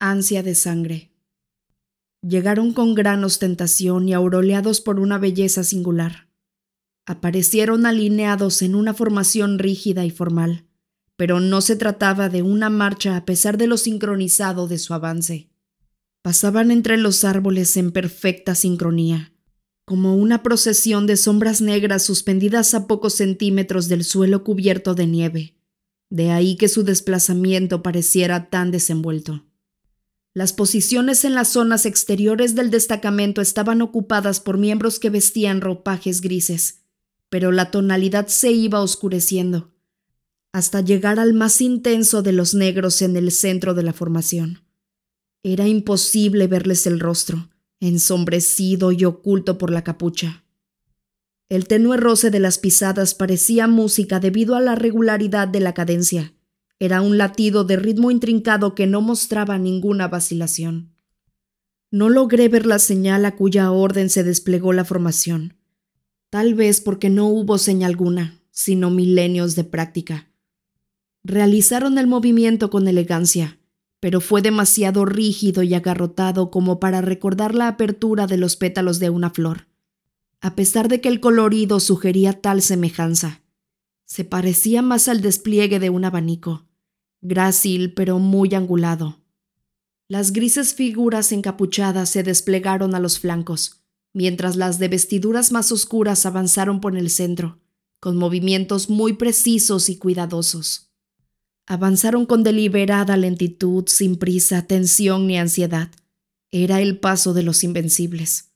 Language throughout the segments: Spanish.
Ansia de sangre. Llegaron con gran ostentación y auroleados por una belleza singular. Aparecieron alineados en una formación rígida y formal, pero no se trataba de una marcha a pesar de lo sincronizado de su avance. Pasaban entre los árboles en perfecta sincronía, como una procesión de sombras negras suspendidas a pocos centímetros del suelo cubierto de nieve. De ahí que su desplazamiento pareciera tan desenvuelto. Las posiciones en las zonas exteriores del destacamento estaban ocupadas por miembros que vestían ropajes grises, pero la tonalidad se iba oscureciendo, hasta llegar al más intenso de los negros en el centro de la formación. Era imposible verles el rostro, ensombrecido y oculto por la capucha. El tenue roce de las pisadas parecía música debido a la regularidad de la cadencia. Era un latido de ritmo intrincado que no mostraba ninguna vacilación. No logré ver la señal a cuya orden se desplegó la formación. Tal vez porque no hubo señal alguna, sino milenios de práctica. Realizaron el movimiento con elegancia, pero fue demasiado rígido y agarrotado como para recordar la apertura de los pétalos de una flor, a pesar de que el colorido sugería tal semejanza. Se parecía más al despliegue de un abanico, grácil pero muy angulado. Las grises figuras encapuchadas se desplegaron a los flancos, mientras las de vestiduras más oscuras avanzaron por el centro, con movimientos muy precisos y cuidadosos. Avanzaron con deliberada lentitud, sin prisa, tensión ni ansiedad. Era el paso de los invencibles.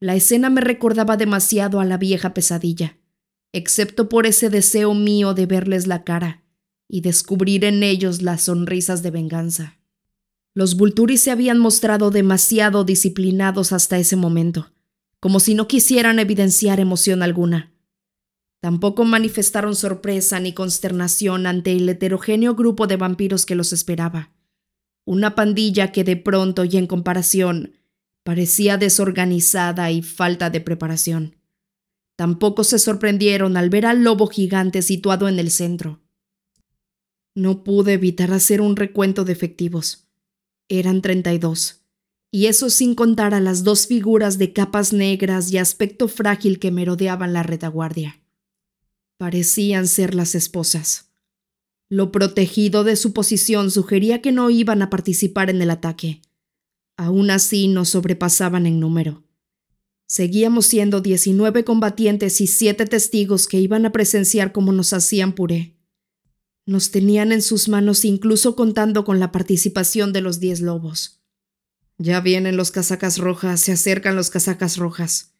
La escena me recordaba demasiado a la vieja pesadilla, excepto por ese deseo mío de verles la cara y descubrir en ellos las sonrisas de venganza. Los Vulturi se habían mostrado demasiado disciplinados hasta ese momento, como si no quisieran evidenciar emoción alguna Tampoco manifestaron sorpresa ni consternación ante el heterogéneo grupo de vampiros que los esperaba. Una pandilla que de pronto y en comparación parecía desorganizada y falta de preparación. Tampoco se sorprendieron al ver al lobo gigante situado en el centro. No pude evitar hacer un recuento de efectivos. Eran treinta y dos, y eso sin contar a las dos figuras de capas negras y aspecto frágil que merodeaban la retaguardia. Parecían ser las esposas. Lo protegido de su posición sugería que no iban a participar en el ataque. Aún así nos sobrepasaban en número. Seguíamos siendo 19 combatientes y siete testigos que iban a presenciar cómo nos hacían puré. Nos tenían en sus manos incluso contando con la participación de los diez lobos. Ya vienen los casacas rojas, se acercan los casacas rojas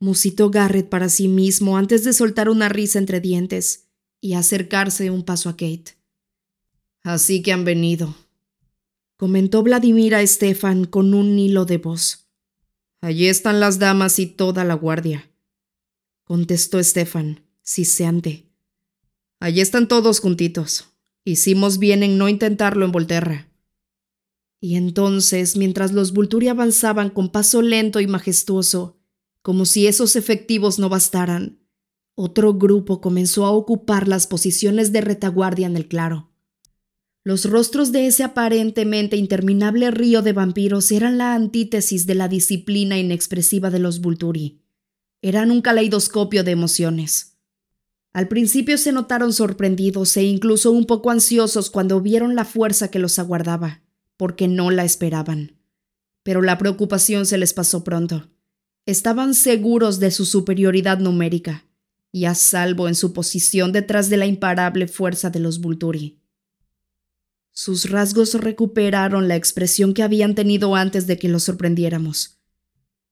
musitó Garrett para sí mismo antes de soltar una risa entre dientes y acercarse un paso a Kate. Así que han venido, comentó Vladimir a Stefan con un hilo de voz. Allí están las damas y toda la guardia, contestó Stefan, siseante. Allí están todos juntitos. Hicimos bien en no intentarlo en Volterra. Y entonces, mientras los Vulturi avanzaban con paso lento y majestuoso, como si esos efectivos no bastaran, otro grupo comenzó a ocupar las posiciones de retaguardia en el claro. Los rostros de ese aparentemente interminable río de vampiros eran la antítesis de la disciplina inexpresiva de los Vulturi. Eran un caleidoscopio de emociones. Al principio se notaron sorprendidos e incluso un poco ansiosos cuando vieron la fuerza que los aguardaba, porque no la esperaban. Pero la preocupación se les pasó pronto. Estaban seguros de su superioridad numérica y a salvo en su posición detrás de la imparable fuerza de los Vulturi. Sus rasgos recuperaron la expresión que habían tenido antes de que los sorprendiéramos.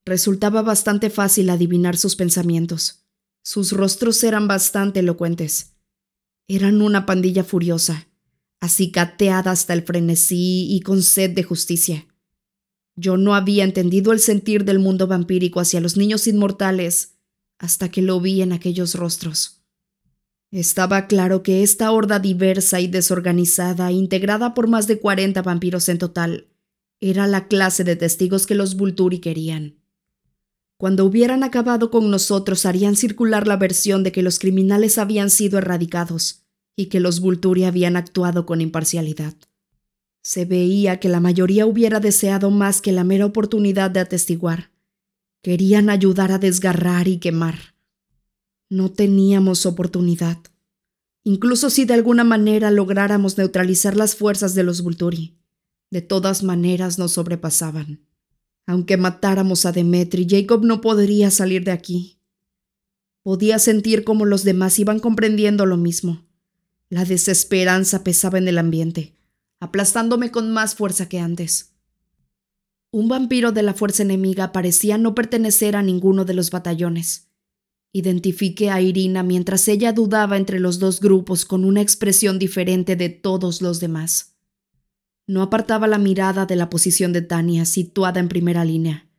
Resultaba bastante fácil adivinar sus pensamientos. Sus rostros eran bastante elocuentes. Eran una pandilla furiosa, acicateada hasta el frenesí y con sed de justicia. Yo no había entendido el sentir del mundo vampírico hacia los niños inmortales hasta que lo vi en aquellos rostros. Estaba claro que esta horda diversa y desorganizada, integrada por más de cuarenta vampiros en total, era la clase de testigos que los Vulturi querían. Cuando hubieran acabado con nosotros harían circular la versión de que los criminales habían sido erradicados y que los Vulturi habían actuado con imparcialidad. Se veía que la mayoría hubiera deseado más que la mera oportunidad de atestiguar. Querían ayudar a desgarrar y quemar. No teníamos oportunidad. Incluso si de alguna manera lográramos neutralizar las fuerzas de los Vulturi, de todas maneras nos sobrepasaban. Aunque matáramos a Demetri, Jacob no podría salir de aquí. Podía sentir cómo los demás iban comprendiendo lo mismo. La desesperanza pesaba en el ambiente aplastándome con más fuerza que antes. Un vampiro de la fuerza enemiga parecía no pertenecer a ninguno de los batallones. Identifiqué a Irina mientras ella dudaba entre los dos grupos con una expresión diferente de todos los demás. No apartaba la mirada de la posición de Tania, situada en primera línea.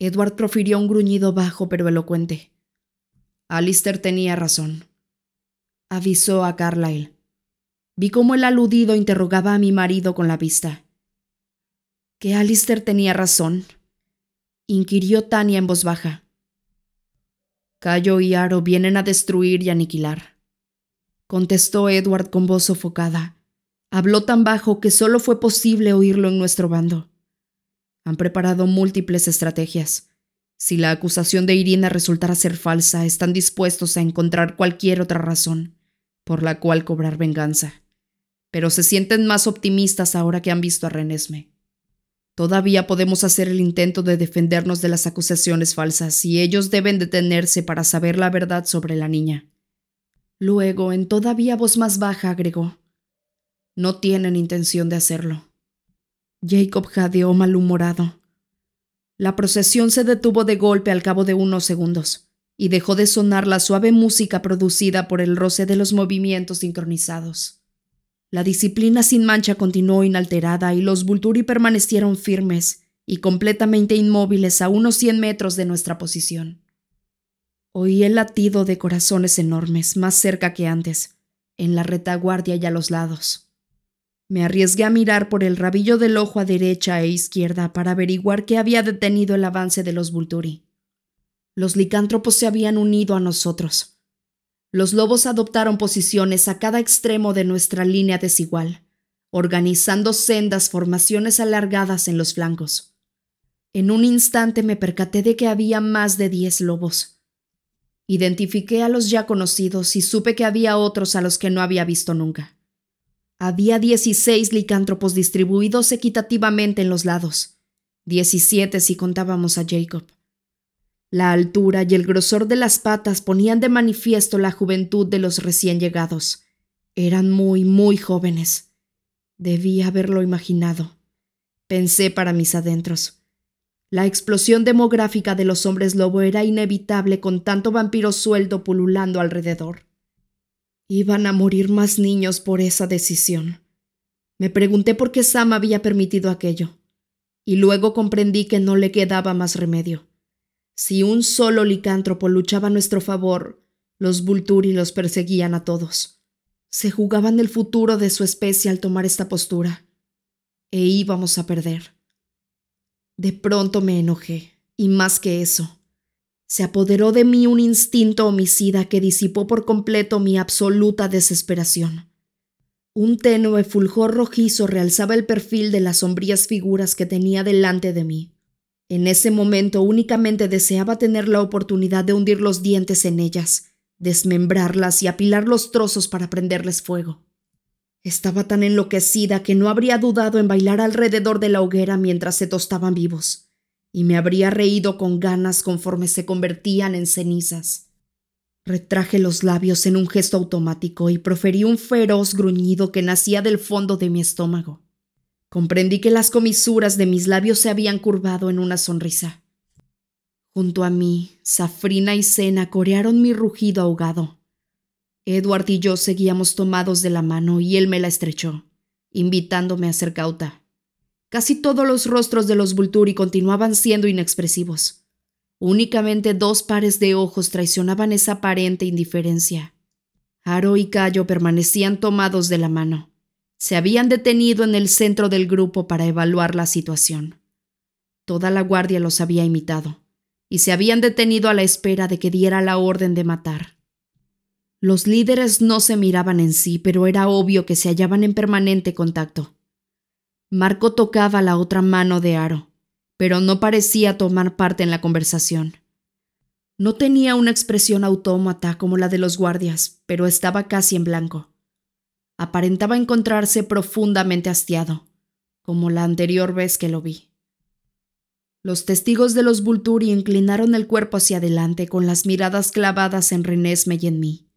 Edward profirió un gruñido bajo pero elocuente. Alistair tenía razón. Avisó a Carlyle. Vi cómo el aludido interrogaba a mi marido con la vista. ¿Que Alistair tenía razón? inquirió Tania en voz baja. Cayo y Aro vienen a destruir y aniquilar, contestó Edward con voz sofocada. Habló tan bajo que solo fue posible oírlo en nuestro bando. Han preparado múltiples estrategias. Si la acusación de Irina resultara ser falsa, están dispuestos a encontrar cualquier otra razón por la cual cobrar venganza pero se sienten más optimistas ahora que han visto a Renesme. Todavía podemos hacer el intento de defendernos de las acusaciones falsas y ellos deben detenerse para saber la verdad sobre la niña. Luego, en todavía voz más baja, agregó, No tienen intención de hacerlo. Jacob jadeó malhumorado. La procesión se detuvo de golpe al cabo de unos segundos y dejó de sonar la suave música producida por el roce de los movimientos sincronizados. La disciplina sin mancha continuó inalterada y los Vulturi permanecieron firmes y completamente inmóviles a unos cien metros de nuestra posición. Oí el latido de corazones enormes, más cerca que antes, en la retaguardia y a los lados. Me arriesgué a mirar por el rabillo del ojo a derecha e izquierda para averiguar qué había detenido el avance de los Vulturi. Los licántropos se habían unido a nosotros los lobos adoptaron posiciones a cada extremo de nuestra línea desigual, organizando sendas formaciones alargadas en los flancos. En un instante me percaté de que había más de diez lobos. Identifiqué a los ya conocidos y supe que había otros a los que no había visto nunca. Había dieciséis licántropos distribuidos equitativamente en los lados, diecisiete si contábamos a Jacob. La altura y el grosor de las patas ponían de manifiesto la juventud de los recién llegados. Eran muy, muy jóvenes. Debí haberlo imaginado. Pensé para mis adentros. La explosión demográfica de los hombres lobo era inevitable con tanto vampiro sueldo pululando alrededor. Iban a morir más niños por esa decisión. Me pregunté por qué Sam había permitido aquello, y luego comprendí que no le quedaba más remedio. Si un solo licántropo luchaba a nuestro favor, los Vulturi los perseguían a todos. Se jugaban el futuro de su especie al tomar esta postura. E íbamos a perder. De pronto me enojé, y más que eso. Se apoderó de mí un instinto homicida que disipó por completo mi absoluta desesperación. Un tenue fulgor rojizo realzaba el perfil de las sombrías figuras que tenía delante de mí. En ese momento únicamente deseaba tener la oportunidad de hundir los dientes en ellas, desmembrarlas y apilar los trozos para prenderles fuego. Estaba tan enloquecida que no habría dudado en bailar alrededor de la hoguera mientras se tostaban vivos, y me habría reído con ganas conforme se convertían en cenizas. Retraje los labios en un gesto automático y proferí un feroz gruñido que nacía del fondo de mi estómago. Comprendí que las comisuras de mis labios se habían curvado en una sonrisa. Junto a mí, Safrina y Sena corearon mi rugido ahogado. Edward y yo seguíamos tomados de la mano y él me la estrechó, invitándome a ser cauta. Casi todos los rostros de los Vulturi continuaban siendo inexpresivos. Únicamente dos pares de ojos traicionaban esa aparente indiferencia. Aro y Cayo permanecían tomados de la mano se habían detenido en el centro del grupo para evaluar la situación. Toda la guardia los había imitado, y se habían detenido a la espera de que diera la orden de matar. Los líderes no se miraban en sí, pero era obvio que se hallaban en permanente contacto. Marco tocaba la otra mano de Aro, pero no parecía tomar parte en la conversación. No tenía una expresión autómata como la de los guardias, pero estaba casi en blanco. Aparentaba encontrarse profundamente hastiado, como la anterior vez que lo vi. Los testigos de los Vulturi inclinaron el cuerpo hacia adelante con las miradas clavadas en Renesme y en mí,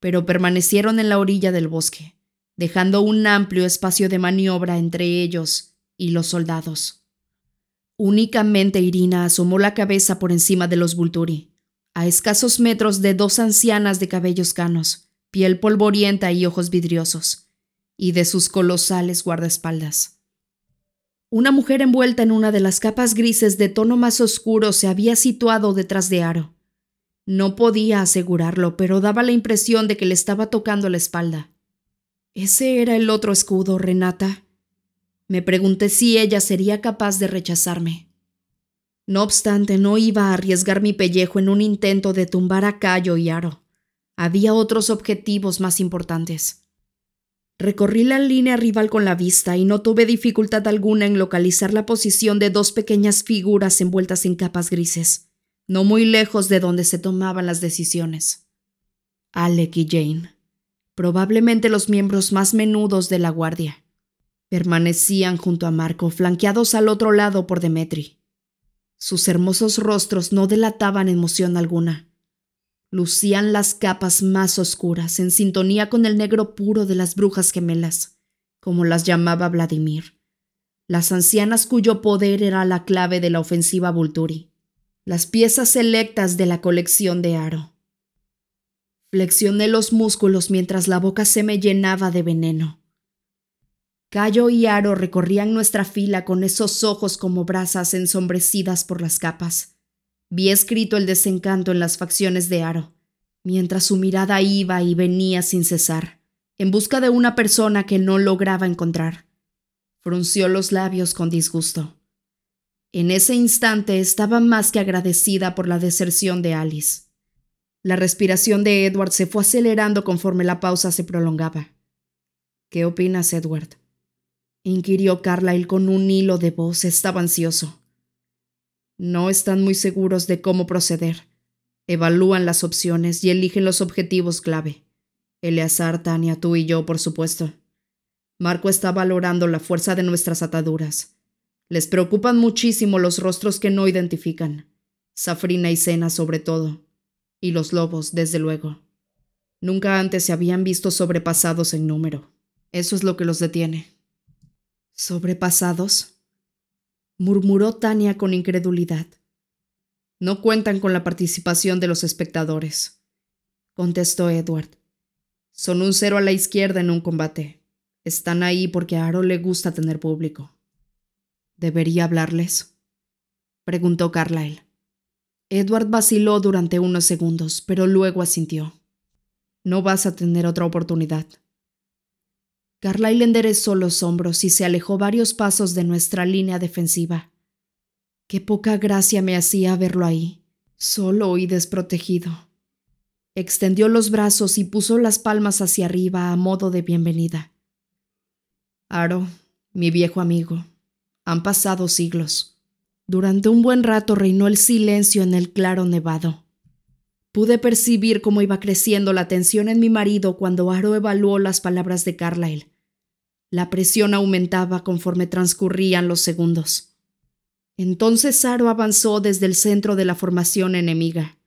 pero permanecieron en la orilla del bosque dejando un amplio espacio de maniobra entre ellos y los soldados. Únicamente Irina asomó la cabeza por encima de los Vulturi, a escasos metros de dos ancianas de cabellos canos, piel polvorienta y ojos vidriosos, y de sus colosales guardaespaldas. Una mujer envuelta en una de las capas grises de tono más oscuro se había situado detrás de Aro. No podía asegurarlo, pero daba la impresión de que le estaba tocando la espalda. ¿Ese era el otro escudo, Renata? Me pregunté si ella sería capaz de rechazarme. No obstante, no iba a arriesgar mi pellejo en un intento de tumbar a Cayo y Aro. Había otros objetivos más importantes. Recorrí la línea rival con la vista y no tuve dificultad alguna en localizar la posición de dos pequeñas figuras envueltas en capas grises, no muy lejos de donde se tomaban las decisiones. Alec y Jane probablemente los miembros más menudos de la guardia. Permanecían junto a Marco, flanqueados al otro lado por Demetri. Sus hermosos rostros no delataban emoción alguna. Lucían las capas más oscuras, en sintonía con el negro puro de las brujas gemelas, como las llamaba Vladimir. Las ancianas cuyo poder era la clave de la ofensiva Vulturi. Las piezas selectas de la colección de Aro. Flexioné los músculos mientras la boca se me llenaba de veneno. Cayo y Aro recorrían nuestra fila con esos ojos como brasas ensombrecidas por las capas. Vi escrito el desencanto en las facciones de Aro, mientras su mirada iba y venía sin cesar, en busca de una persona que no lograba encontrar. Frunció los labios con disgusto. En ese instante estaba más que agradecida por la deserción de Alice. La respiración de Edward se fue acelerando conforme la pausa se prolongaba. ¿Qué opinas, Edward? inquirió Carlyle con un hilo de voz. Estaba ansioso. No están muy seguros de cómo proceder. Evalúan las opciones y eligen los objetivos clave. Eleazar, Tania, tú y yo, por supuesto. Marco está valorando la fuerza de nuestras ataduras. Les preocupan muchísimo los rostros que no identifican. Safrina y Sena sobre todo y los lobos, desde luego. Nunca antes se habían visto sobrepasados en número. Eso es lo que los detiene. ¿Sobrepasados? murmuró Tania con incredulidad. No cuentan con la participación de los espectadores, contestó Edward. Son un cero a la izquierda en un combate. Están ahí porque a Aro le gusta tener público. ¿Debería hablarles? preguntó Carlyle. Edward vaciló durante unos segundos, pero luego asintió. No vas a tener otra oportunidad. Carlyle enderezó los hombros y se alejó varios pasos de nuestra línea defensiva. Qué poca gracia me hacía verlo ahí, solo y desprotegido. Extendió los brazos y puso las palmas hacia arriba a modo de bienvenida. Aro, mi viejo amigo, han pasado siglos. Durante un buen rato reinó el silencio en el claro nevado. Pude percibir cómo iba creciendo la tensión en mi marido cuando Aro evaluó las palabras de Carlyle. La presión aumentaba conforme transcurrían los segundos. Entonces Aro avanzó desde el centro de la formación enemiga.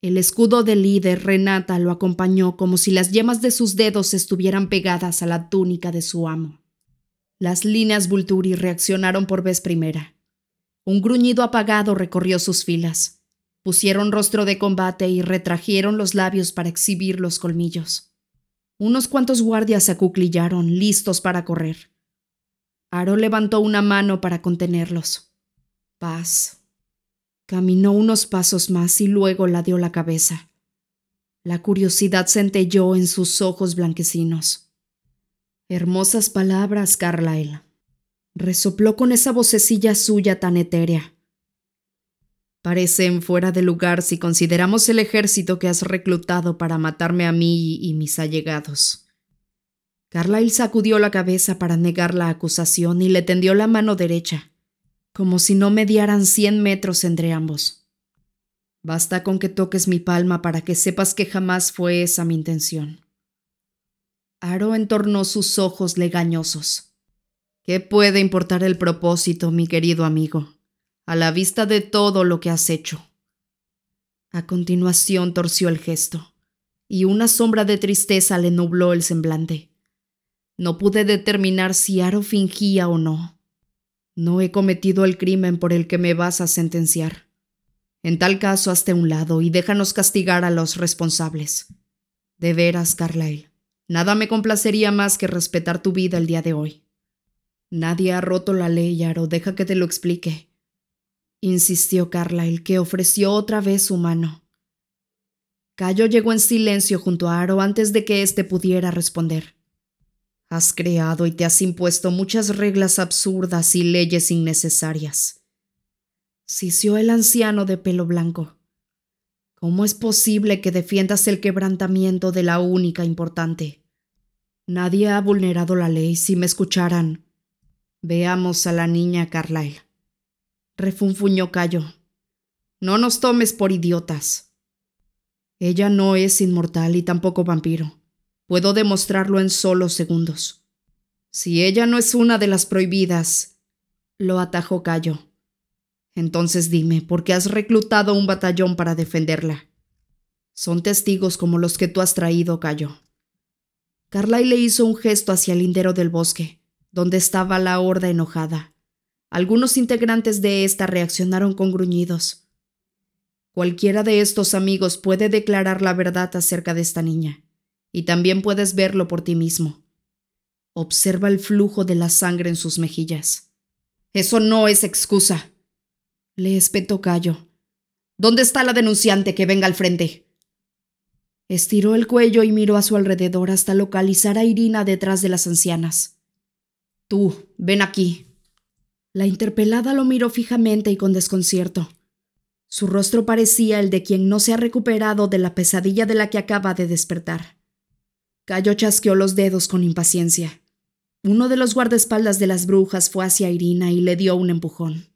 El escudo del líder, Renata, lo acompañó como si las yemas de sus dedos estuvieran pegadas a la túnica de su amo. Las líneas Vulturi reaccionaron por vez primera. Un gruñido apagado recorrió sus filas. Pusieron rostro de combate y retrajeron los labios para exhibir los colmillos. Unos cuantos guardias se acuclillaron, listos para correr. Aro levantó una mano para contenerlos. Paz. Caminó unos pasos más y luego la dio la cabeza. La curiosidad centelló en sus ojos blanquecinos. Hermosas palabras, Carlyle resopló con esa vocecilla suya tan etérea. Parecen fuera de lugar si consideramos el ejército que has reclutado para matarme a mí y mis allegados. Carlyle sacudió la cabeza para negar la acusación y le tendió la mano derecha, como si no mediaran cien metros entre ambos. Basta con que toques mi palma para que sepas que jamás fue esa mi intención. Aro entornó sus ojos legañosos. ¿Qué puede importar el propósito, mi querido amigo, a la vista de todo lo que has hecho? A continuación torció el gesto, y una sombra de tristeza le nubló el semblante. No pude determinar si Aro fingía o no. No he cometido el crimen por el que me vas a sentenciar. En tal caso, hazte un lado y déjanos castigar a los responsables. De veras, Carlyle, nada me complacería más que respetar tu vida el día de hoy. Nadie ha roto la ley, Aro, deja que te lo explique. Insistió Carlyle, que ofreció otra vez su mano. Cayo llegó en silencio junto a Aro antes de que éste pudiera responder. Has creado y te has impuesto muchas reglas absurdas y leyes innecesarias. Sisió el anciano de pelo blanco. ¿Cómo es posible que defiendas el quebrantamiento de la única importante? Nadie ha vulnerado la ley si me escucharan. Veamos a la niña Carlyle. Refunfuñó Cayo. No nos tomes por idiotas. Ella no es inmortal y tampoco vampiro. Puedo demostrarlo en solo segundos. Si ella no es una de las prohibidas, lo atajó Cayo. Entonces dime, ¿por qué has reclutado un batallón para defenderla? Son testigos como los que tú has traído, Cayo. Carlyle le hizo un gesto hacia el lindero del bosque, donde estaba la horda enojada. Algunos integrantes de ésta reaccionaron con gruñidos. Cualquiera de estos amigos puede declarar la verdad acerca de esta niña y también puedes verlo por ti mismo. Observa el flujo de la sangre en sus mejillas. Eso no es excusa. Le espetó Cayo. ¿Dónde está la denunciante que venga al frente? Estiró el cuello y miró a su alrededor hasta localizar a Irina detrás de las ancianas. Tú, ven aquí. La interpelada lo miró fijamente y con desconcierto. Su rostro parecía el de quien no se ha recuperado de la pesadilla de la que acaba de despertar. Cayo chasqueó los dedos con impaciencia. Uno de los guardaespaldas de las brujas fue hacia Irina y le dio un empujón.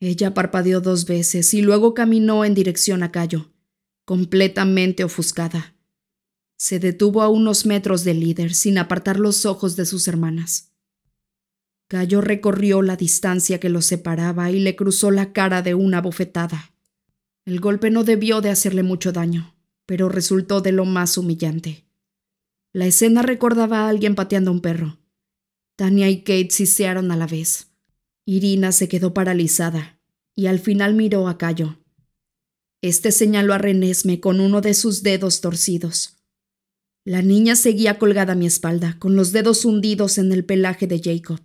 Ella parpadeó dos veces y luego caminó en dirección a Cayo, completamente ofuscada. Se detuvo a unos metros del líder sin apartar los ojos de sus hermanas. Cayo recorrió la distancia que los separaba y le cruzó la cara de una bofetada. El golpe no debió de hacerle mucho daño, pero resultó de lo más humillante. La escena recordaba a alguien pateando a un perro. Tania y Kate sisearon a la vez. Irina se quedó paralizada y al final miró a Cayo. Este señaló a Renesme con uno de sus dedos torcidos. La niña seguía colgada a mi espalda, con los dedos hundidos en el pelaje de Jacob.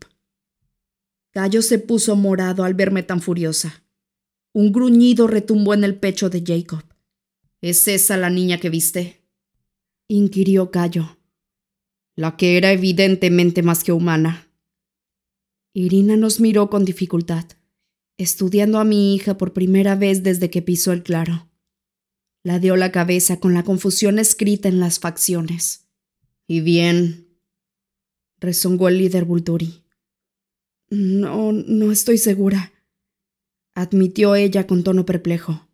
Cayo se puso morado al verme tan furiosa. Un gruñido retumbó en el pecho de Jacob. ¿Es esa la niña que viste? inquirió Cayo la que era evidentemente más que humana. Irina nos miró con dificultad, estudiando a mi hija por primera vez desde que pisó el claro. La dio la cabeza con la confusión escrita en las facciones. ¿Y bien? rezongó el líder Bulturi. No, no estoy segura, admitió ella con tono perplejo.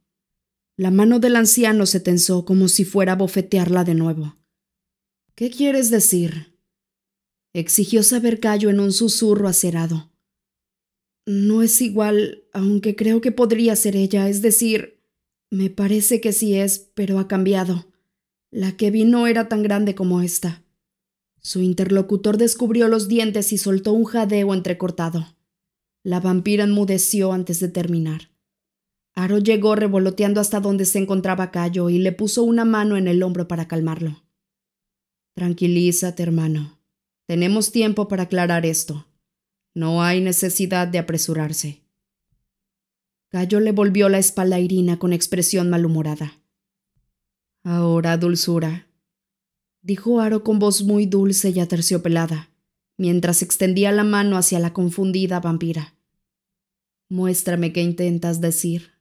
La mano del anciano se tensó como si fuera a bofetearla de nuevo. ¿Qué quieres decir? exigió saber Cayo en un susurro acerado. No es igual, aunque creo que podría ser ella, es decir, me parece que sí es, pero ha cambiado. La que vi no era tan grande como esta. Su interlocutor descubrió los dientes y soltó un jadeo entrecortado. La vampira enmudeció antes de terminar. Aro llegó revoloteando hasta donde se encontraba Cayo y le puso una mano en el hombro para calmarlo. Tranquilízate, hermano. Tenemos tiempo para aclarar esto. No hay necesidad de apresurarse. Cayo le volvió la espalda a Irina con expresión malhumorada. Ahora, dulzura, dijo Aro con voz muy dulce y aterciopelada, mientras extendía la mano hacia la confundida vampira. Muéstrame qué intentas decir.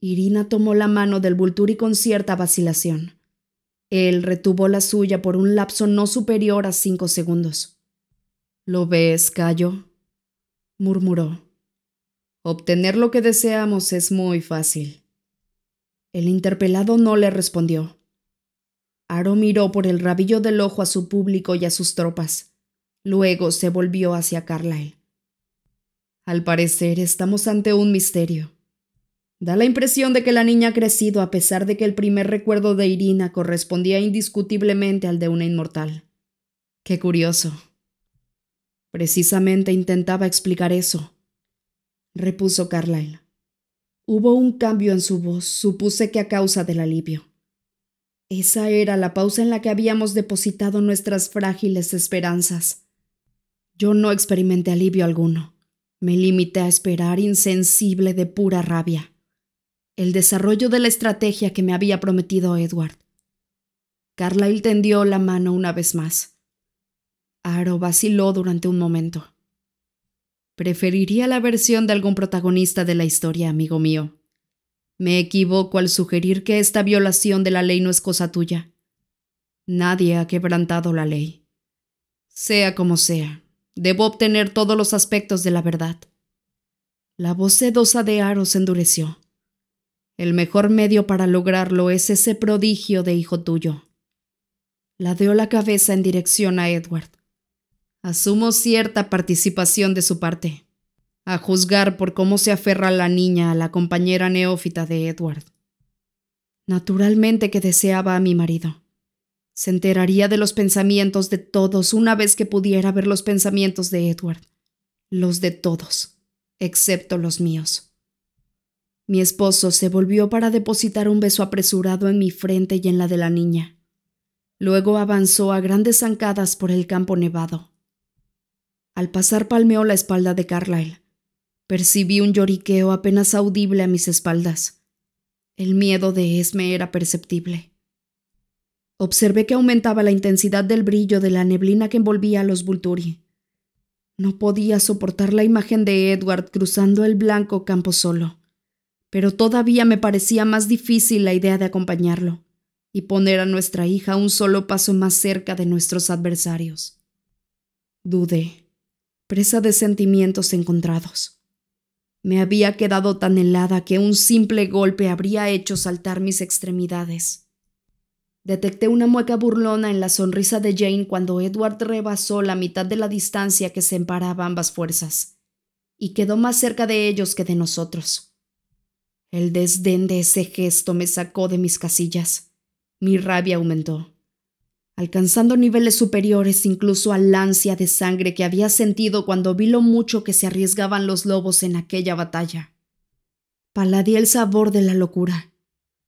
Irina tomó la mano del Vulturi con cierta vacilación. Él retuvo la suya por un lapso no superior a cinco segundos. ¿Lo ves, Cayo? murmuró. Obtener lo que deseamos es muy fácil. El interpelado no le respondió. Aro miró por el rabillo del ojo a su público y a sus tropas. Luego se volvió hacia Carlyle. Al parecer estamos ante un misterio. Da la impresión de que la niña ha crecido a pesar de que el primer recuerdo de Irina correspondía indiscutiblemente al de una inmortal. Qué curioso. Precisamente intentaba explicar eso, repuso Carlyle. Hubo un cambio en su voz, supuse que a causa del alivio. Esa era la pausa en la que habíamos depositado nuestras frágiles esperanzas. Yo no experimenté alivio alguno. Me limité a esperar insensible de pura rabia el desarrollo de la estrategia que me había prometido Edward. Carlyle tendió la mano una vez más. Aro vaciló durante un momento. Preferiría la versión de algún protagonista de la historia, amigo mío. Me equivoco al sugerir que esta violación de la ley no es cosa tuya. Nadie ha quebrantado la ley. Sea como sea, debo obtener todos los aspectos de la verdad. La voz sedosa de Aro endureció. El mejor medio para lograrlo es ese prodigio de hijo tuyo. Ladeó la cabeza en dirección a Edward. Asumo cierta participación de su parte, a juzgar por cómo se aferra la niña a la compañera neófita de Edward. Naturalmente que deseaba a mi marido. Se enteraría de los pensamientos de todos una vez que pudiera ver los pensamientos de Edward. Los de todos, excepto los míos. Mi esposo se volvió para depositar un beso apresurado en mi frente y en la de la niña. Luego avanzó a grandes zancadas por el campo nevado. Al pasar palmeó la espalda de Carlyle. Percibí un lloriqueo apenas audible a mis espaldas. El miedo de Esme era perceptible. Observé que aumentaba la intensidad del brillo de la neblina que envolvía a los Vulturi. No podía soportar la imagen de Edward cruzando el blanco campo solo pero todavía me parecía más difícil la idea de acompañarlo y poner a nuestra hija un solo paso más cerca de nuestros adversarios. Dudé, presa de sentimientos encontrados. Me había quedado tan helada que un simple golpe habría hecho saltar mis extremidades. Detecté una mueca burlona en la sonrisa de Jane cuando Edward rebasó la mitad de la distancia que separaba ambas fuerzas, y quedó más cerca de ellos que de nosotros. El desdén de ese gesto me sacó de mis casillas. Mi rabia aumentó, alcanzando niveles superiores incluso al ansia de sangre que había sentido cuando vi lo mucho que se arriesgaban los lobos en aquella batalla. Paladí el sabor de la locura.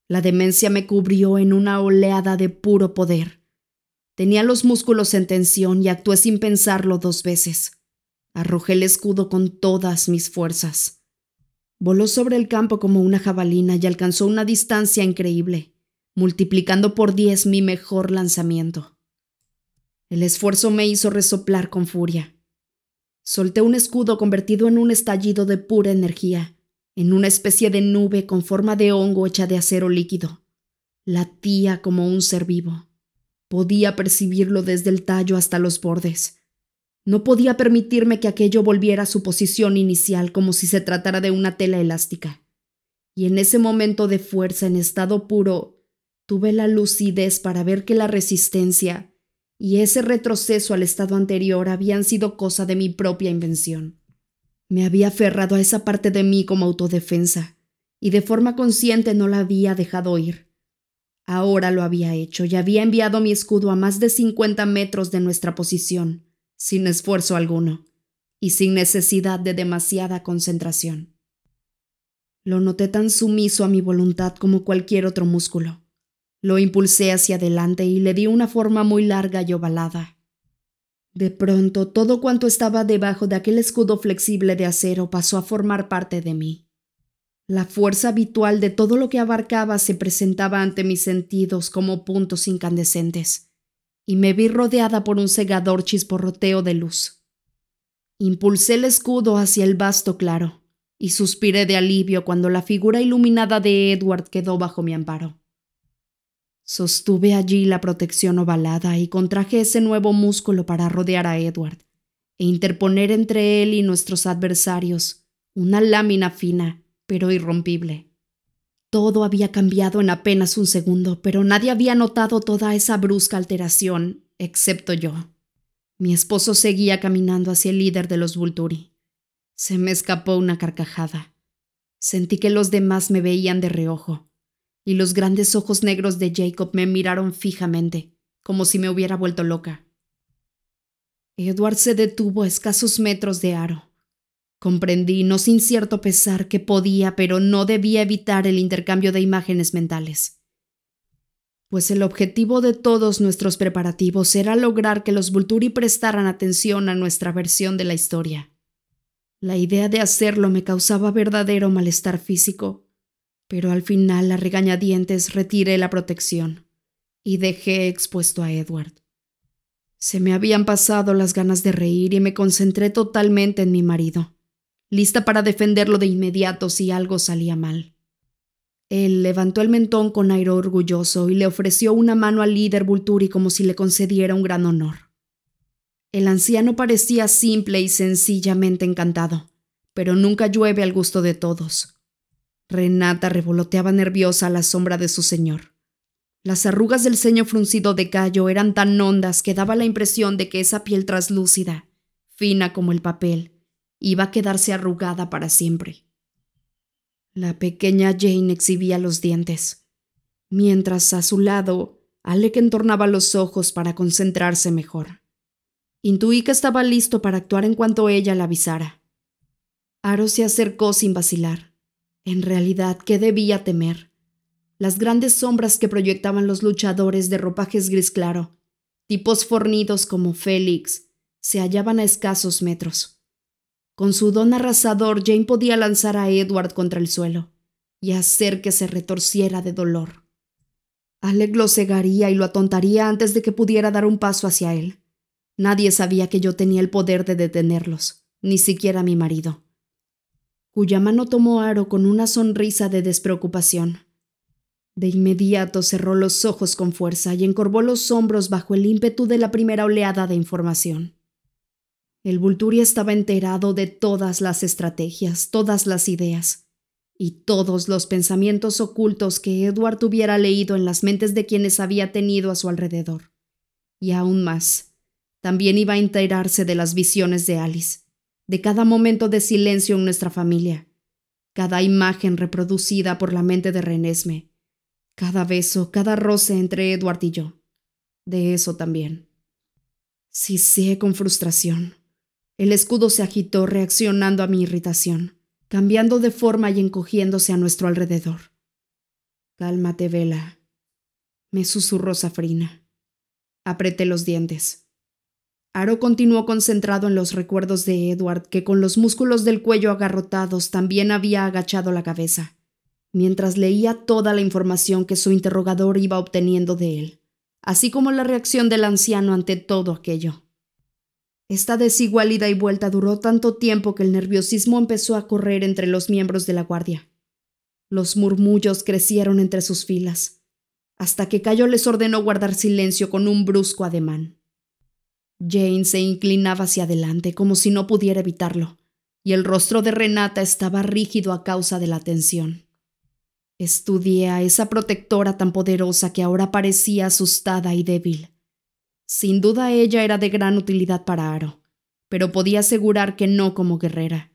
La demencia me cubrió en una oleada de puro poder. Tenía los músculos en tensión y actué sin pensarlo dos veces. Arrojé el escudo con todas mis fuerzas. Voló sobre el campo como una jabalina y alcanzó una distancia increíble, multiplicando por diez mi mejor lanzamiento. El esfuerzo me hizo resoplar con furia. Solté un escudo convertido en un estallido de pura energía, en una especie de nube con forma de hongo hecha de acero líquido. Latía como un ser vivo. Podía percibirlo desde el tallo hasta los bordes, no podía permitirme que aquello volviera a su posición inicial como si se tratara de una tela elástica. Y en ese momento de fuerza en estado puro, tuve la lucidez para ver que la resistencia y ese retroceso al estado anterior habían sido cosa de mi propia invención. Me había aferrado a esa parte de mí como autodefensa, y de forma consciente no la había dejado ir. Ahora lo había hecho y había enviado mi escudo a más de cincuenta metros de nuestra posición sin esfuerzo alguno y sin necesidad de demasiada concentración. Lo noté tan sumiso a mi voluntad como cualquier otro músculo. Lo impulsé hacia adelante y le di una forma muy larga y ovalada. De pronto, todo cuanto estaba debajo de aquel escudo flexible de acero pasó a formar parte de mí. La fuerza habitual de todo lo que abarcaba se presentaba ante mis sentidos como puntos incandescentes y me vi rodeada por un cegador chisporroteo de luz. Impulsé el escudo hacia el vasto claro y suspiré de alivio cuando la figura iluminada de Edward quedó bajo mi amparo. Sostuve allí la protección ovalada y contraje ese nuevo músculo para rodear a Edward e interponer entre él y nuestros adversarios una lámina fina, pero irrompible. Todo había cambiado en apenas un segundo, pero nadie había notado toda esa brusca alteración, excepto yo. Mi esposo seguía caminando hacia el líder de los Vulturi. Se me escapó una carcajada. Sentí que los demás me veían de reojo, y los grandes ojos negros de Jacob me miraron fijamente, como si me hubiera vuelto loca. Edward se detuvo a escasos metros de Aro. Comprendí, no sin cierto pesar, que podía, pero no debía evitar el intercambio de imágenes mentales. Pues el objetivo de todos nuestros preparativos era lograr que los Vulturi prestaran atención a nuestra versión de la historia. La idea de hacerlo me causaba verdadero malestar físico, pero al final a regañadientes retiré la protección y dejé expuesto a Edward. Se me habían pasado las ganas de reír y me concentré totalmente en mi marido, lista para defenderlo de inmediato si algo salía mal. Él levantó el mentón con aire orgulloso y le ofreció una mano al líder Vulturi como si le concediera un gran honor. El anciano parecía simple y sencillamente encantado, pero nunca llueve al gusto de todos. Renata revoloteaba nerviosa a la sombra de su señor. Las arrugas del ceño fruncido de Cayo eran tan hondas que daba la impresión de que esa piel traslúcida, fina como el papel, iba a quedarse arrugada para siempre. La pequeña Jane exhibía los dientes, mientras a su lado Alec entornaba los ojos para concentrarse mejor. Intuí que estaba listo para actuar en cuanto ella la avisara. Aro se acercó sin vacilar. En realidad, ¿qué debía temer? las grandes sombras que proyectaban los luchadores de ropajes gris claro, tipos fornidos como Félix, se hallaban a escasos metros. Con su don arrasador, Jane podía lanzar a Edward contra el suelo y hacer que se retorciera de dolor. Alec lo cegaría y lo atontaría antes de que pudiera dar un paso hacia él. Nadie sabía que yo tenía el poder de detenerlos, ni siquiera mi marido, cuya mano tomó Aro con una sonrisa de despreocupación. De inmediato cerró los ojos con fuerza y encorvó los hombros bajo el ímpetu de la primera oleada de información. El Vulturi estaba enterado de todas las estrategias, todas las ideas y todos los pensamientos ocultos que Edward hubiera leído en las mentes de quienes había tenido a su alrededor. Y aún más, también iba a enterarse de las visiones de Alice, de cada momento de silencio en nuestra familia, cada imagen reproducida por la mente de Renesme cada beso, cada roce entre Edward y yo. De eso también. sé con frustración. El escudo se agitó reaccionando a mi irritación, cambiando de forma y encogiéndose a nuestro alrededor. Cálmate, Vela, me susurró Safrina. Apreté los dientes. Aro continuó concentrado en los recuerdos de Edward, que con los músculos del cuello agarrotados también había agachado la cabeza mientras leía toda la información que su interrogador iba obteniendo de él, así como la reacción del anciano ante todo aquello. Esta desigual ida y vuelta duró tanto tiempo que el nerviosismo empezó a correr entre los miembros de la guardia. Los murmullos crecieron entre sus filas, hasta que Cayo les ordenó guardar silencio con un brusco ademán. Jane se inclinaba hacia adelante como si no pudiera evitarlo, y el rostro de Renata estaba rígido a causa de la tensión. Estudié a esa protectora tan poderosa que ahora parecía asustada y débil. Sin duda ella era de gran utilidad para Aro, pero podía asegurar que no como guerrera.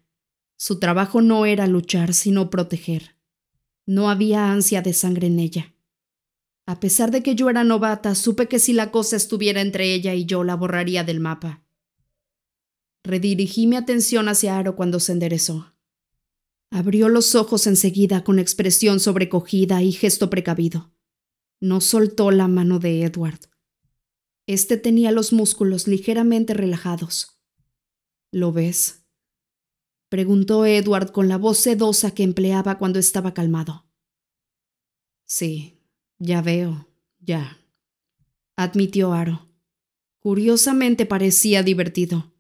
Su trabajo no era luchar, sino proteger. No había ansia de sangre en ella. A pesar de que yo era novata, supe que si la cosa estuviera entre ella y yo la borraría del mapa. Redirigí mi atención hacia Aro cuando se enderezó. Abrió los ojos enseguida con expresión sobrecogida y gesto precavido. No soltó la mano de Edward. Este tenía los músculos ligeramente relajados. ¿Lo ves? preguntó Edward con la voz sedosa que empleaba cuando estaba calmado. Sí, ya veo, ya, admitió Aro. Curiosamente parecía divertido.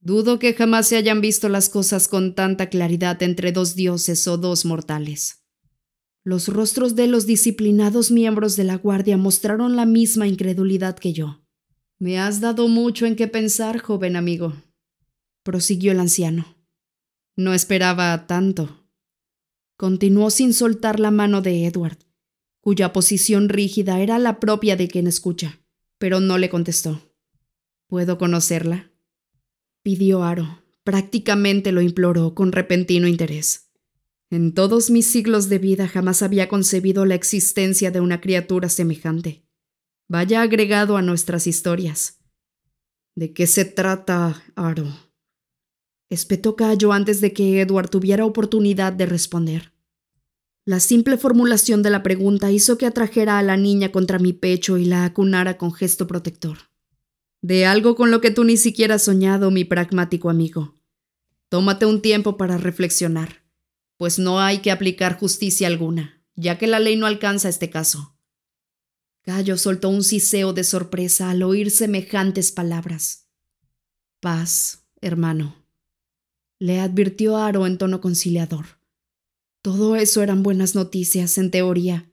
Dudo que jamás se hayan visto las cosas con tanta claridad entre dos dioses o dos mortales. Los rostros de los disciplinados miembros de la guardia mostraron la misma incredulidad que yo. Me has dado mucho en qué pensar, joven amigo, prosiguió el anciano. No esperaba tanto. Continuó sin soltar la mano de Edward, cuya posición rígida era la propia de quien escucha, pero no le contestó. ¿Puedo conocerla? pidió Aro. Prácticamente lo imploró con repentino interés. En todos mis siglos de vida jamás había concebido la existencia de una criatura semejante. Vaya agregado a nuestras historias. ¿De qué se trata, Aro? Espetó Cayo antes de que Edward tuviera oportunidad de responder. La simple formulación de la pregunta hizo que atrajera a la niña contra mi pecho y la acunara con gesto protector. De algo con lo que tú ni siquiera has soñado, mi pragmático amigo. Tómate un tiempo para reflexionar, pues no hay que aplicar justicia alguna, ya que la ley no alcanza este caso. Gallo soltó un siseo de sorpresa al oír semejantes palabras. Paz, hermano, le advirtió Aro en tono conciliador. Todo eso eran buenas noticias, en teoría.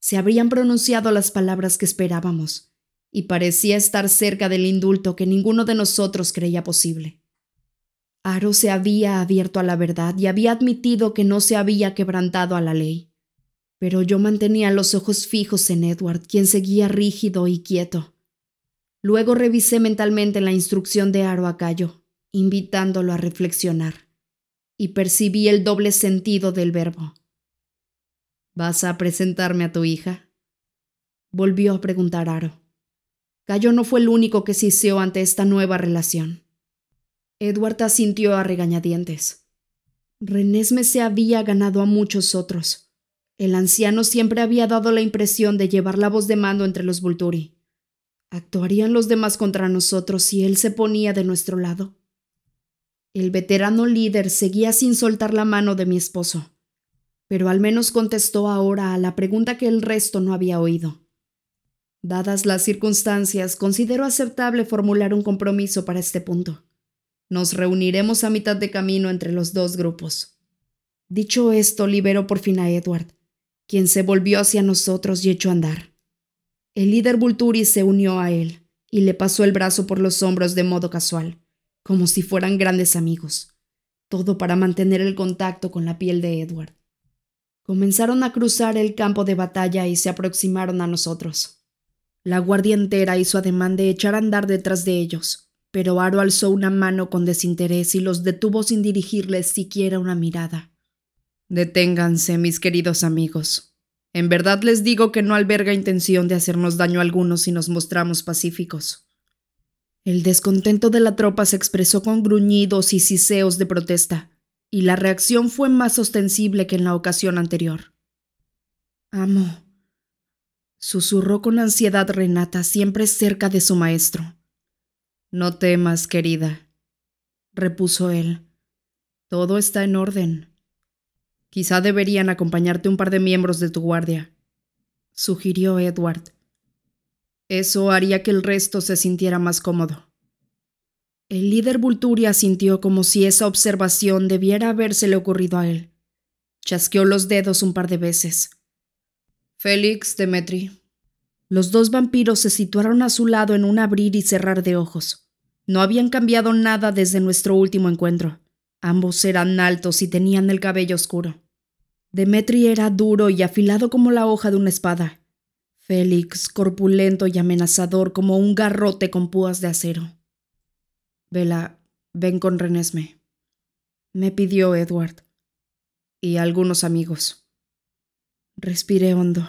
Se habrían pronunciado las palabras que esperábamos, y parecía estar cerca del indulto que ninguno de nosotros creía posible. Aro se había abierto a la verdad y había admitido que no se había quebrantado a la ley. Pero yo mantenía los ojos fijos en Edward, quien seguía rígido y quieto. Luego revisé mentalmente la instrucción de Aro a Cayo, invitándolo a reflexionar, y percibí el doble sentido del verbo. ¿Vas a presentarme a tu hija? Volvió a preguntar Aro. Cayo no fue el único que siseó ante esta nueva relación. Edward asintió a regañadientes. Renesme se había ganado a muchos otros. El anciano siempre había dado la impresión de llevar la voz de mando entre los Volturi. ¿Actuarían los demás contra nosotros si él se ponía de nuestro lado? El veterano líder seguía sin soltar la mano de mi esposo, pero al menos contestó ahora a la pregunta que el resto no había oído. Dadas las circunstancias, considero aceptable formular un compromiso para este punto. Nos reuniremos a mitad de camino entre los dos grupos. Dicho esto, liberó por fin a Edward, quien se volvió hacia nosotros y echó a andar. El líder Vulturi se unió a él y le pasó el brazo por los hombros de modo casual, como si fueran grandes amigos, todo para mantener el contacto con la piel de Edward. Comenzaron a cruzar el campo de batalla y se aproximaron a nosotros. La guardia entera hizo ademán de echar a andar detrás de ellos, pero Aro alzó una mano con desinterés y los detuvo sin dirigirles siquiera una mirada. Deténganse, mis queridos amigos. En verdad les digo que no alberga intención de hacernos daño alguno si nos mostramos pacíficos. El descontento de la tropa se expresó con gruñidos y siseos de protesta, y la reacción fue más ostensible que en la ocasión anterior. Amo, susurró con ansiedad Renata, siempre cerca de su maestro. No temas, querida, repuso él. Todo está en orden. Quizá deberían acompañarte un par de miembros de tu guardia, sugirió Edward. Eso haría que el resto se sintiera más cómodo. El líder Vulturia sintió como si esa observación debiera habérsele ocurrido a él. Chasqueó los dedos un par de veces. Félix, Demetri, los dos vampiros se situaron a su lado en un abrir y cerrar de ojos. No habían cambiado nada desde nuestro último encuentro. Ambos eran altos y tenían el cabello oscuro. Demetri era duro y afilado como la hoja de una espada. Félix, corpulento y amenazador como un garrote con púas de acero. Vela, ven con Renesme. Me pidió Edward. Y algunos amigos. Respiré hondo.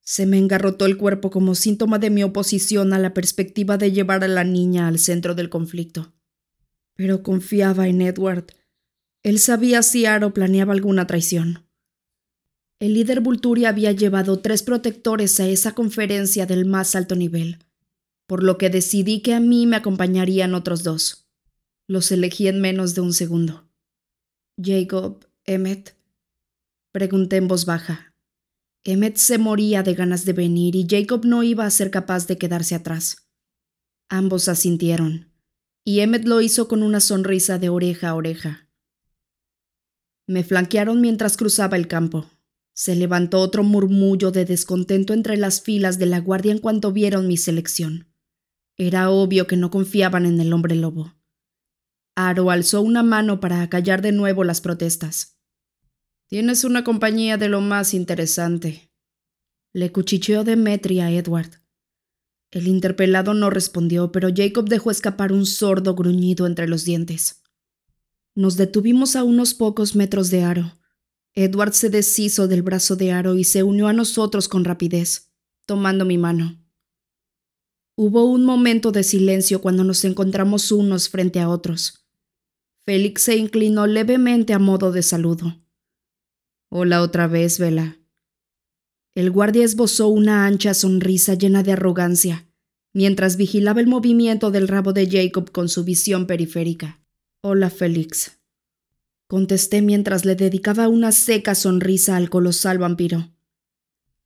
Se me engarrotó el cuerpo como síntoma de mi oposición a la perspectiva de llevar a la niña al centro del conflicto. Pero confiaba en Edward. Él sabía si Aro planeaba alguna traición. El líder Vulturi había llevado tres protectores a esa conferencia del más alto nivel, por lo que decidí que a mí me acompañarían otros dos. Los elegí en menos de un segundo. Jacob, Emmet, pregunté en voz baja. Emmet se moría de ganas de venir y Jacob no iba a ser capaz de quedarse atrás. Ambos asintieron, y Emmet lo hizo con una sonrisa de oreja a oreja. Me flanquearon mientras cruzaba el campo. Se levantó otro murmullo de descontento entre las filas de la guardia en cuanto vieron mi selección. Era obvio que no confiaban en el hombre lobo. Aro alzó una mano para acallar de nuevo las protestas. Tienes una compañía de lo más interesante. Le cuchicheó Demetria a Edward. El interpelado no respondió, pero Jacob dejó escapar un sordo gruñido entre los dientes. Nos detuvimos a unos pocos metros de Aro. Edward se deshizo del brazo de Aro y se unió a nosotros con rapidez, tomando mi mano. Hubo un momento de silencio cuando nos encontramos unos frente a otros. Félix se inclinó levemente a modo de saludo. Hola otra vez, Vela. El guardia esbozó una ancha sonrisa llena de arrogancia, mientras vigilaba el movimiento del rabo de Jacob con su visión periférica. Hola, Félix contesté mientras le dedicaba una seca sonrisa al colosal vampiro.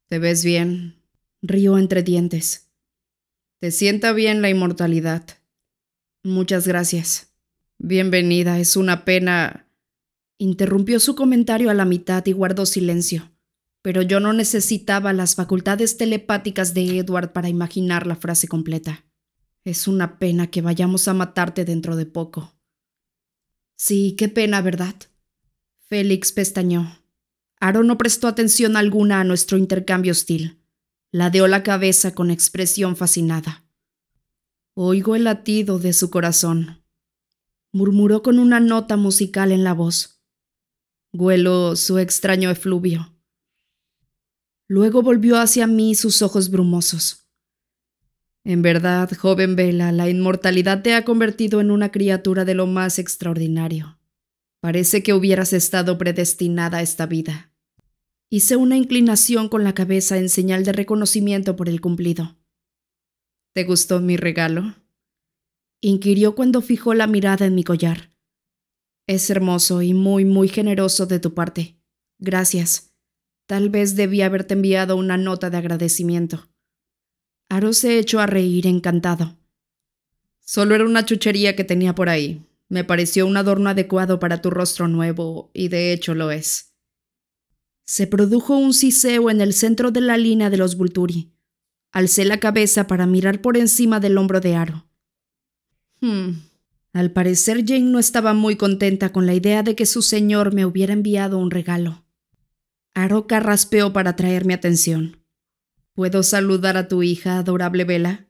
Te ves bien, rió entre dientes. Te sienta bien la inmortalidad. Muchas gracias. Bienvenida, es una pena. Interrumpió su comentario a la mitad y guardó silencio. Pero yo no necesitaba las facultades telepáticas de Edward para imaginar la frase completa. Es una pena que vayamos a matarte dentro de poco. Sí, qué pena, ¿verdad? Félix pestañó. Aro no prestó atención alguna a nuestro intercambio hostil. Ladeó la cabeza con expresión fascinada. Oigo el latido de su corazón. Murmuró con una nota musical en la voz. Huelo su extraño efluvio. Luego volvió hacia mí sus ojos brumosos. En verdad, joven Vela, la inmortalidad te ha convertido en una criatura de lo más extraordinario. Parece que hubieras estado predestinada a esta vida. Hice una inclinación con la cabeza en señal de reconocimiento por el cumplido. ¿Te gustó mi regalo? inquirió cuando fijó la mirada en mi collar. Es hermoso y muy, muy generoso de tu parte. Gracias. Tal vez debí haberte enviado una nota de agradecimiento. Aro se echó a reír encantado. Solo era una chuchería que tenía por ahí. Me pareció un adorno adecuado para tu rostro nuevo, y de hecho lo es. Se produjo un siseo en el centro de la línea de los Vulturi. Alcé la cabeza para mirar por encima del hombro de Aro. Hmm. Al parecer Jane no estaba muy contenta con la idea de que su señor me hubiera enviado un regalo. Aro carraspeó para atraer mi atención. ¿Puedo saludar a tu hija, adorable Vela?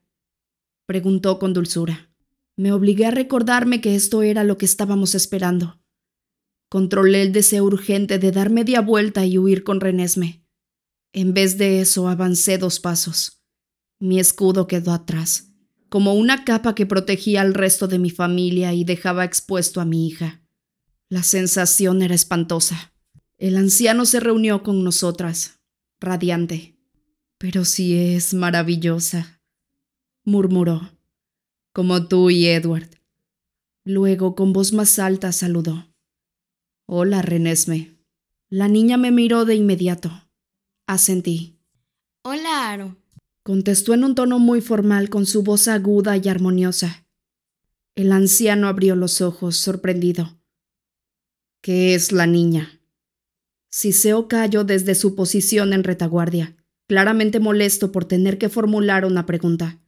preguntó con dulzura. Me obligué a recordarme que esto era lo que estábamos esperando. Controlé el deseo urgente de dar media vuelta y huir con Renesme. En vez de eso, avancé dos pasos. Mi escudo quedó atrás, como una capa que protegía al resto de mi familia y dejaba expuesto a mi hija. La sensación era espantosa. El anciano se reunió con nosotras, radiante. Pero sí es maravillosa, murmuró, como tú y Edward. Luego, con voz más alta, saludó. Hola, Renesme. La niña me miró de inmediato. Asentí. Hola, Aro. Contestó en un tono muy formal con su voz aguda y armoniosa. El anciano abrió los ojos, sorprendido. ¿Qué es la niña? Siseo cayó desde su posición en retaguardia claramente molesto por tener que formular una pregunta.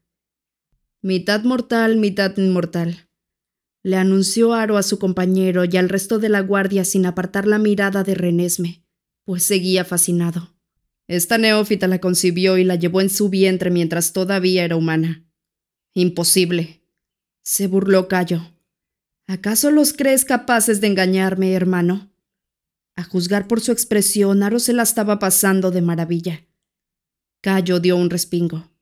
Mitad mortal, mitad inmortal. Le anunció Aro a su compañero y al resto de la guardia sin apartar la mirada de Renesme, pues seguía fascinado. Esta neófita la concibió y la llevó en su vientre mientras todavía era humana. Imposible. Se burló Cayo. ¿Acaso los crees capaces de engañarme, hermano? A juzgar por su expresión, Aro se la estaba pasando de maravilla. Cayo dio un respingo.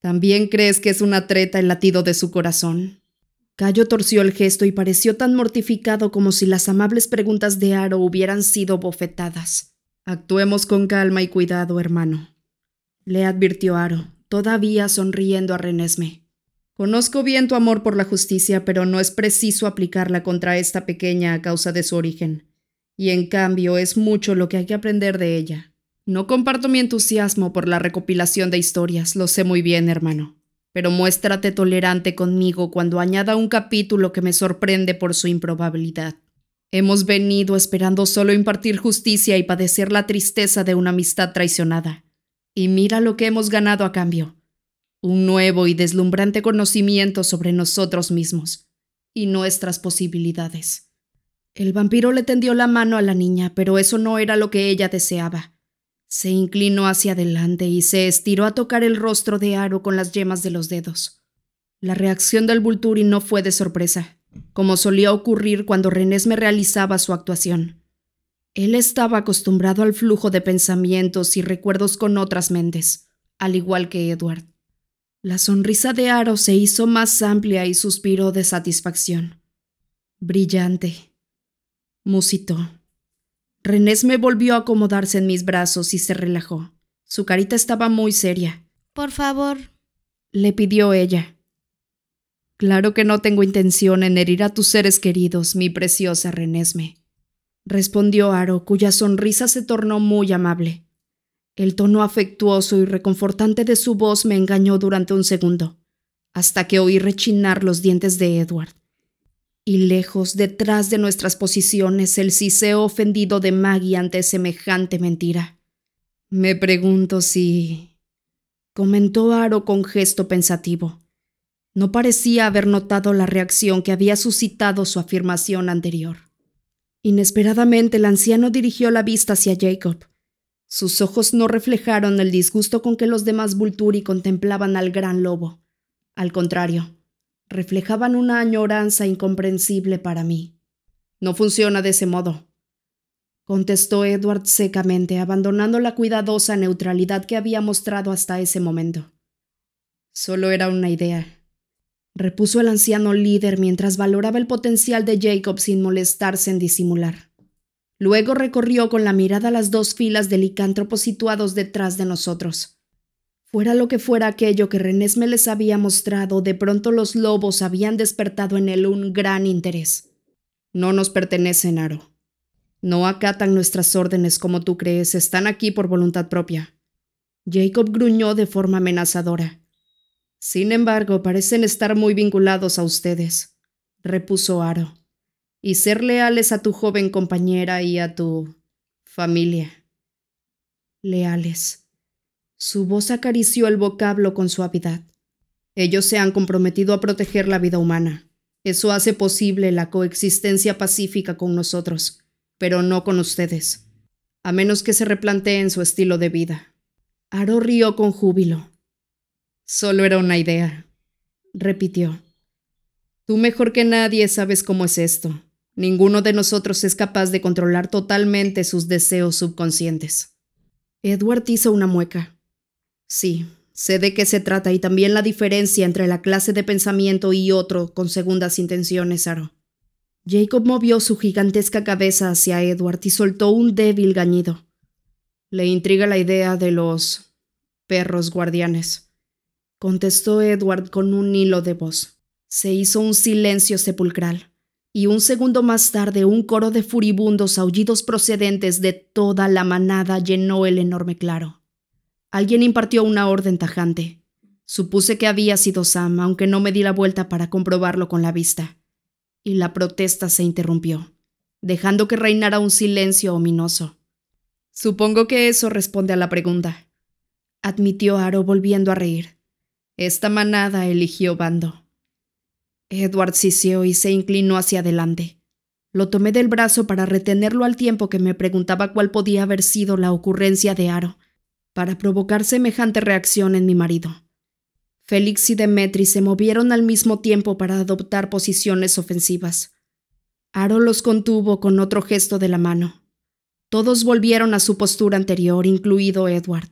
¿También crees que es una treta el latido de su corazón? Cayo torció el gesto y pareció tan mortificado como si las amables preguntas de Aro hubieran sido bofetadas. Actuemos con calma y cuidado, hermano. Le advirtió Aro, todavía sonriendo a Renesme. Conozco bien tu amor por la justicia, pero no es preciso aplicarla contra esta pequeña a causa de su origen. Y en cambio es mucho lo que hay que aprender de ella. No comparto mi entusiasmo por la recopilación de historias, lo sé muy bien, hermano. Pero muéstrate tolerante conmigo cuando añada un capítulo que me sorprende por su improbabilidad. Hemos venido esperando solo impartir justicia y padecer la tristeza de una amistad traicionada. Y mira lo que hemos ganado a cambio. Un nuevo y deslumbrante conocimiento sobre nosotros mismos y nuestras posibilidades. El vampiro le tendió la mano a la niña, pero eso no era lo que ella deseaba. Se inclinó hacia adelante y se estiró a tocar el rostro de Aro con las yemas de los dedos. La reacción del Vulturi no fue de sorpresa como solía ocurrir cuando me realizaba su actuación. Él estaba acostumbrado al flujo de pensamientos y recuerdos con otras mentes, al igual que Edward. La sonrisa de Aro se hizo más amplia y suspiró de satisfacción. Brillante. Musitó. Me volvió a acomodarse en mis brazos y se relajó. Su carita estaba muy seria. Por favor, le pidió ella. Claro que no tengo intención en herir a tus seres queridos, mi preciosa Renesme, respondió Aro, cuya sonrisa se tornó muy amable. El tono afectuoso y reconfortante de su voz me engañó durante un segundo, hasta que oí rechinar los dientes de Edward. Y lejos, detrás de nuestras posiciones, el siseo ofendido de Maggie ante semejante mentira. Me pregunto si... comentó Aro con gesto pensativo. No parecía haber notado la reacción que había suscitado su afirmación anterior. Inesperadamente el anciano dirigió la vista hacia Jacob. Sus ojos no reflejaron el disgusto con que los demás Vulturi contemplaban al gran lobo. Al contrario, reflejaban una añoranza incomprensible para mí. No funciona de ese modo, contestó Edward secamente, abandonando la cuidadosa neutralidad que había mostrado hasta ese momento. Solo era una idea repuso el anciano líder mientras valoraba el potencial de Jacob sin molestarse en disimular. Luego recorrió con la mirada las dos filas de licántropos situados detrás de nosotros. Fuera lo que fuera aquello que Renés me les había mostrado, de pronto los lobos habían despertado en él un gran interés. No nos pertenecen, Aro. No acatan nuestras órdenes como tú crees, están aquí por voluntad propia. Jacob gruñó de forma amenazadora. Sin embargo, parecen estar muy vinculados a ustedes, repuso Aro, y ser leales a tu joven compañera y a tu familia. Leales. Su voz acarició el vocablo con suavidad. Ellos se han comprometido a proteger la vida humana. Eso hace posible la coexistencia pacífica con nosotros, pero no con ustedes, a menos que se replanteen su estilo de vida. Aro rió con júbilo. Solo era una idea, repitió. Tú mejor que nadie sabes cómo es esto. Ninguno de nosotros es capaz de controlar totalmente sus deseos subconscientes. Edward hizo una mueca. Sí, sé de qué se trata y también la diferencia entre la clase de pensamiento y otro con segundas intenciones, Aro. Jacob movió su gigantesca cabeza hacia Edward y soltó un débil gañido. Le intriga la idea de los perros guardianes contestó Edward con un hilo de voz. Se hizo un silencio sepulcral, y un segundo más tarde un coro de furibundos aullidos procedentes de toda la manada llenó el enorme claro. Alguien impartió una orden tajante. Supuse que había sido Sam, aunque no me di la vuelta para comprobarlo con la vista. Y la protesta se interrumpió, dejando que reinara un silencio ominoso. Supongo que eso responde a la pregunta, admitió Aro volviendo a reír. Esta manada eligió bando. Edward siseó y se inclinó hacia adelante. Lo tomé del brazo para retenerlo al tiempo que me preguntaba cuál podía haber sido la ocurrencia de Aro para provocar semejante reacción en mi marido. Félix y Demetri se movieron al mismo tiempo para adoptar posiciones ofensivas. Aro los contuvo con otro gesto de la mano. Todos volvieron a su postura anterior, incluido Edward.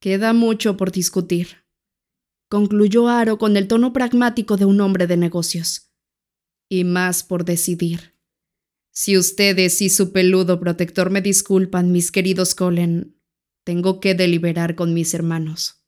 Queda mucho por discutir concluyó Aro con el tono pragmático de un hombre de negocios. Y más por decidir. Si ustedes y su peludo protector me disculpan, mis queridos Colen, tengo que deliberar con mis hermanos.